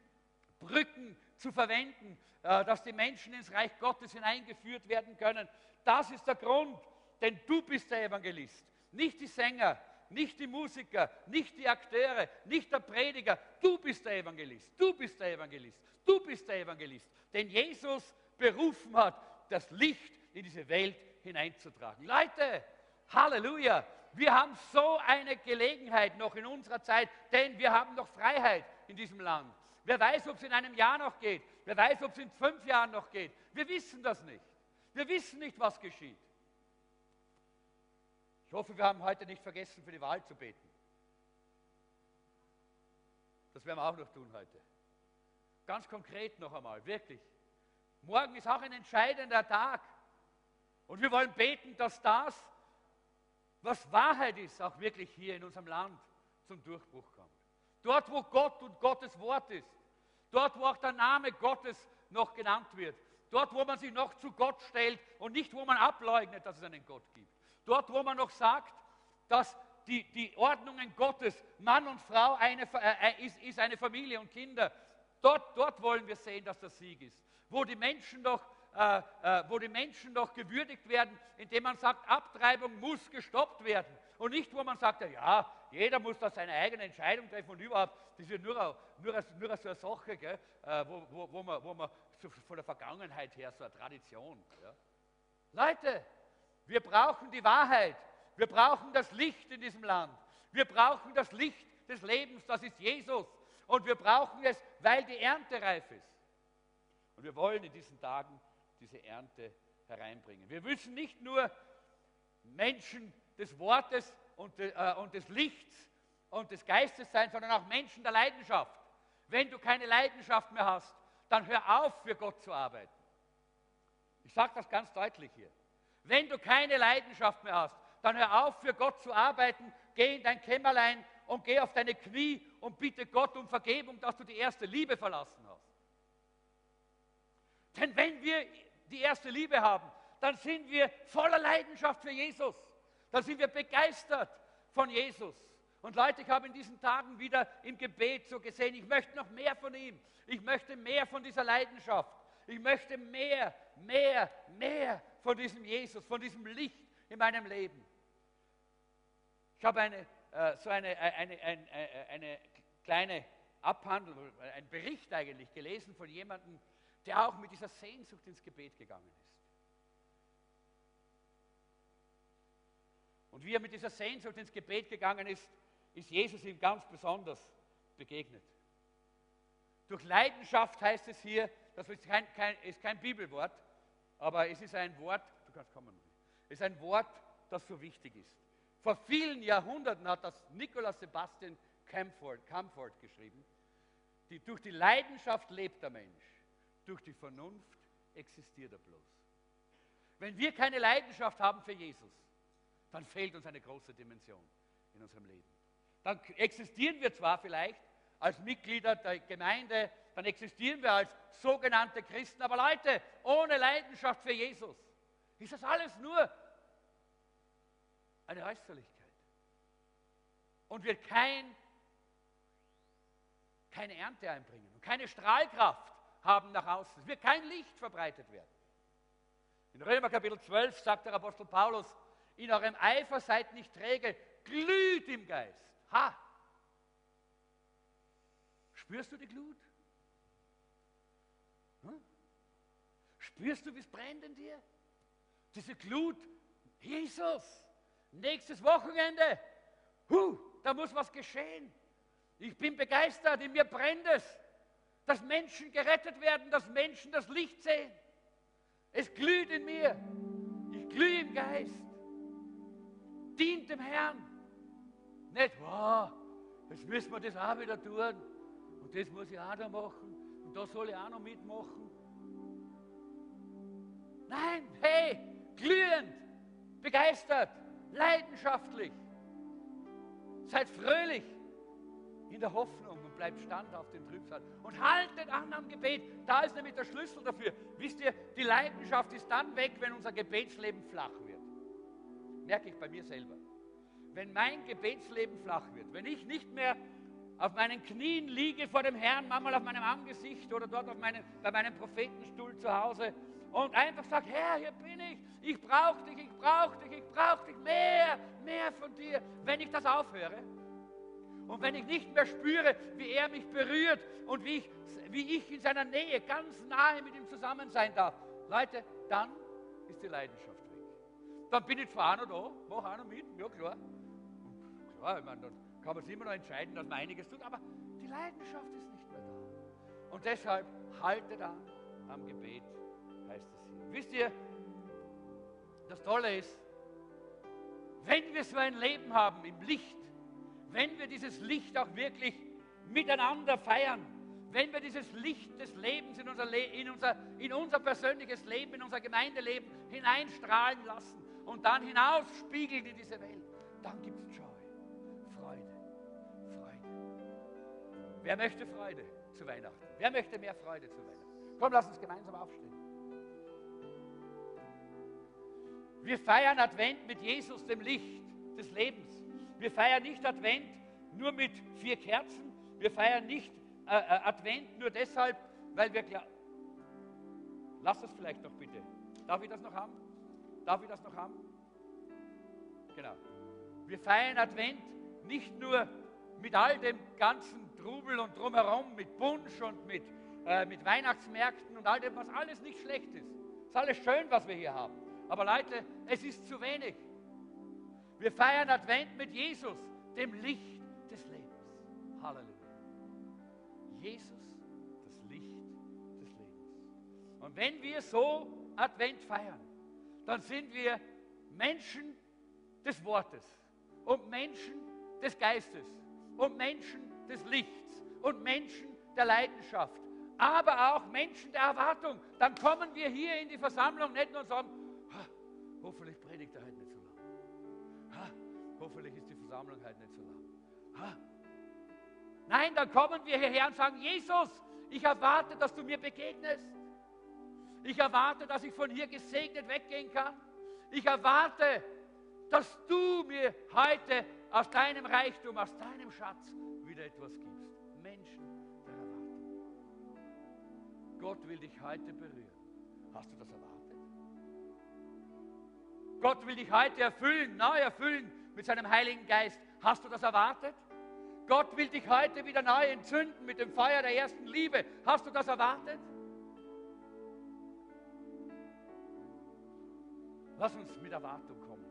Brücken zu verwenden, äh, dass die Menschen ins Reich Gottes hineingeführt werden können. Das ist der Grund, denn du bist der Evangelist, nicht die Sänger, nicht die Musiker, nicht die Akteure, nicht der Prediger. Du bist der Evangelist, du bist der Evangelist, du bist der Evangelist, den Jesus berufen hat, das Licht in diese Welt hineinzutragen. Leute, Halleluja! Wir haben so eine Gelegenheit noch in unserer Zeit, denn wir haben noch Freiheit in diesem Land. Wer weiß, ob es in einem Jahr noch geht. Wer weiß, ob es in fünf Jahren noch geht. Wir wissen das nicht. Wir wissen nicht, was geschieht. Ich hoffe, wir haben heute nicht vergessen, für die Wahl zu beten. Das werden wir auch noch tun heute. Ganz konkret noch einmal, wirklich. Morgen ist auch ein entscheidender Tag. Und wir wollen beten, dass das, was Wahrheit ist, auch wirklich hier in unserem Land zum Durchbruch kommt. Dort, wo Gott und Gottes Wort ist. Dort, wo auch der Name Gottes noch genannt wird. Dort, wo man sich noch zu Gott stellt und nicht, wo man ableugnet, dass es einen Gott gibt. Dort, wo man noch sagt, dass die, die Ordnungen Gottes, Mann und Frau eine, äh, äh, ist, ist eine Familie und Kinder. Dort, dort wollen wir sehen, dass der Sieg ist. Wo die Menschen doch äh, äh, wo die Menschen noch gewürdigt werden, indem man sagt, Abtreibung muss gestoppt werden. Und nicht, wo man sagt, ja, jeder muss da seine eigene Entscheidung treffen und überhaupt, das ist nur, nur, nur so eine Sache, gell, äh, wo, wo, wo, man, wo man so von der Vergangenheit her so eine Tradition. Ja. Leute, wir brauchen die Wahrheit. Wir brauchen das Licht in diesem Land. Wir brauchen das Licht des Lebens, das ist Jesus. Und wir brauchen es, weil die Ernte reif ist. Und wir wollen in diesen Tagen diese Ernte hereinbringen. Wir müssen nicht nur Menschen des Wortes und, äh, und des Lichts und des Geistes sein, sondern auch Menschen der Leidenschaft. Wenn du keine Leidenschaft mehr hast, dann hör auf, für Gott zu arbeiten. Ich sage das ganz deutlich hier. Wenn du keine Leidenschaft mehr hast, dann hör auf, für Gott zu arbeiten, geh in dein Kämmerlein und geh auf deine Knie und bitte Gott um Vergebung, dass du die erste Liebe verlassen hast. Denn wenn wir die erste Liebe haben, dann sind wir voller Leidenschaft für Jesus. Dann sind wir begeistert von Jesus. Und Leute, ich habe in diesen Tagen wieder im Gebet so gesehen, ich möchte noch mehr von ihm. Ich möchte mehr von dieser Leidenschaft. Ich möchte mehr, mehr, mehr von diesem Jesus, von diesem Licht in meinem Leben. Ich habe eine, äh, so eine, eine, eine, eine kleine Abhandlung, einen Bericht eigentlich gelesen von jemandem, der auch mit dieser Sehnsucht ins Gebet gegangen ist. Und wie er mit dieser Sehnsucht ins Gebet gegangen ist, ist Jesus ihm ganz besonders begegnet. Durch Leidenschaft heißt es hier, das ist kein, kein, ist kein Bibelwort, aber es ist ein Wort, du kannst kommen, es ist ein Wort, das so wichtig ist. Vor vielen Jahrhunderten hat das Nikolaus Sebastian Camford, Camford geschrieben, die, durch die Leidenschaft lebt der Mensch, durch die Vernunft existiert er bloß. Wenn wir keine Leidenschaft haben für Jesus, dann fehlt uns eine große Dimension in unserem Leben. Dann existieren wir zwar vielleicht als Mitglieder der Gemeinde, dann existieren wir als sogenannte Christen, aber Leute, ohne Leidenschaft für Jesus ist das alles nur eine Äußerlichkeit und wird kein, keine Ernte einbringen und keine Strahlkraft haben nach außen. Es wird kein Licht verbreitet werden. In Römer Kapitel 12 sagt der Apostel Paulus, in eurem Eifer seid nicht träge, glüht im Geist. Ha! Spürst du die Glut? Spürst du, wie es brennt in dir? Diese Glut, Jesus, nächstes Wochenende, huh, da muss was geschehen. Ich bin begeistert, in mir brennt es, dass Menschen gerettet werden, dass Menschen das Licht sehen. Es glüht in mir, ich glühe im Geist. Dient dem Herrn. Nicht, wow, jetzt müssen wir das auch wieder tun und das muss ich auch da machen und da soll ich auch noch mitmachen. Nein, hey, glühend, begeistert, leidenschaftlich. Seid fröhlich in der Hoffnung und bleibt stand auf den Trübsal und haltet an am Gebet. Da ist nämlich der Schlüssel dafür. Wisst ihr, die Leidenschaft ist dann weg, wenn unser Gebetsleben flach wird. Merke ich bei mir selber. Wenn mein Gebetsleben flach wird, wenn ich nicht mehr auf meinen Knien liege vor dem Herrn, manchmal auf meinem Angesicht oder dort auf meinen, bei meinem Prophetenstuhl zu Hause und einfach sage, Herr, hier bin ich, ich brauche dich, ich brauche dich, ich brauche dich, mehr, mehr von dir. Wenn ich das aufhöre und wenn ich nicht mehr spüre, wie er mich berührt und wie ich, wie ich in seiner Nähe ganz nahe mit ihm zusammen sein darf, Leute, dann ist die Leidenschaft weg. Dann bin ich zwar noch da, mache auch noch mit, ja klar. Und klar, ich meine, dann kann man sich immer noch entscheiden, dass man einiges tut, aber die Leidenschaft ist nicht mehr da. Und deshalb haltet an am Gebet, heißt es. Wisst ihr, das Tolle ist, wenn wir so ein Leben haben im Licht, wenn wir dieses Licht auch wirklich miteinander feiern, wenn wir dieses Licht des Lebens in unser, Le in unser, in unser persönliches Leben, in unser Gemeindeleben hineinstrahlen lassen und dann hinausspiegeln in diese Welt, dann gibt es Joy, Freude, Freude. Wer möchte Freude zu Weihnachten? Wer möchte mehr Freude zu Weihnachten? Komm, lass uns gemeinsam aufstehen. Wir feiern Advent mit Jesus, dem Licht des Lebens. Wir feiern nicht Advent nur mit vier Kerzen. Wir feiern nicht äh, äh, Advent nur deshalb, weil wir glauben. Lass das vielleicht noch bitte. Darf ich das noch haben? Darf ich das noch haben? Genau. Wir feiern Advent nicht nur mit all dem ganzen Trubel und drumherum, mit Punsch und mit, äh, mit Weihnachtsmärkten und all dem, was alles nicht schlecht ist. Es ist alles schön, was wir hier haben. Aber Leute, es ist zu wenig. Wir feiern Advent mit Jesus, dem Licht des Lebens. Halleluja. Jesus, das Licht des Lebens. Und wenn wir so Advent feiern, dann sind wir Menschen des Wortes und Menschen des Geistes und Menschen des Lichts und Menschen der Leidenschaft, aber auch Menschen der Erwartung. Dann kommen wir hier in die Versammlung nicht nur und sagen, Hoffentlich predigt er heute nicht so lang. Ha, hoffentlich ist die Versammlung heute nicht so lang. Ha. Nein, dann kommen wir hierher und sagen, Jesus, ich erwarte, dass du mir begegnest. Ich erwarte, dass ich von hier gesegnet weggehen kann. Ich erwarte, dass du mir heute aus deinem Reichtum, aus deinem Schatz wieder etwas gibst. Menschen der Erwartung. Gott will dich heute berühren. Hast du das erwartet? Gott will dich heute erfüllen, neu erfüllen mit seinem Heiligen Geist. Hast du das erwartet? Gott will dich heute wieder neu entzünden mit dem Feuer der ersten Liebe. Hast du das erwartet? Lass uns mit Erwartung kommen.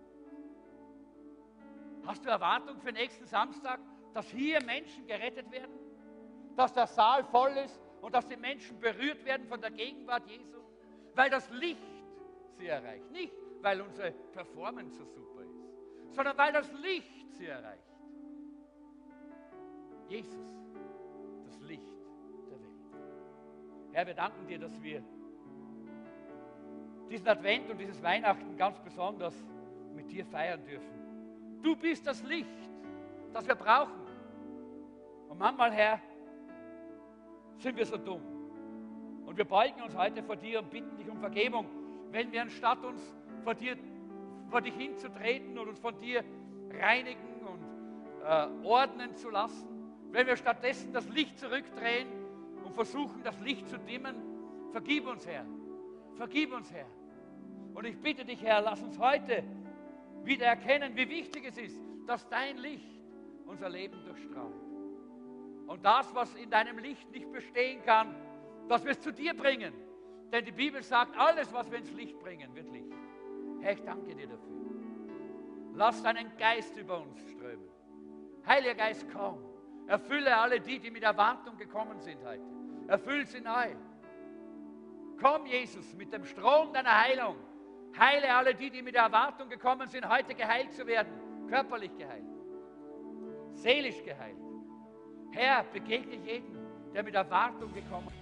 Hast du Erwartung für nächsten Samstag, dass hier Menschen gerettet werden? Dass der Saal voll ist und dass die Menschen berührt werden von der Gegenwart Jesu? Weil das Licht sie erreicht. Nicht weil unsere Performance so super ist, sondern weil das Licht sie erreicht. Jesus, das Licht der Welt. Herr, wir danken dir, dass wir diesen Advent und dieses Weihnachten ganz besonders mit dir feiern dürfen. Du bist das Licht, das wir brauchen. Und manchmal, Herr, sind wir so dumm. Und wir beugen uns heute vor dir und bitten dich um Vergebung, wenn wir anstatt uns vor, dir, vor dich hinzutreten und uns von dir reinigen und äh, ordnen zu lassen, wenn wir stattdessen das Licht zurückdrehen und versuchen, das Licht zu dimmen, vergib uns, Herr. Vergib uns, Herr. Und ich bitte dich, Herr, lass uns heute wieder erkennen, wie wichtig es ist, dass dein Licht unser Leben durchstrahlt. Und das, was in deinem Licht nicht bestehen kann, dass wir es zu dir bringen. Denn die Bibel sagt, alles, was wir ins Licht bringen, wird Licht. Herr, ich danke dir dafür. Lass deinen Geist über uns strömen. Heiliger Geist, komm. Erfülle alle die, die mit Erwartung gekommen sind heute. Erfüll sie neu. Komm, Jesus, mit dem Strom deiner Heilung. Heile alle die, die mit Erwartung gekommen sind, heute geheilt zu werden. Körperlich geheilt. Seelisch geheilt. Herr, begegne jeden, der mit Erwartung gekommen ist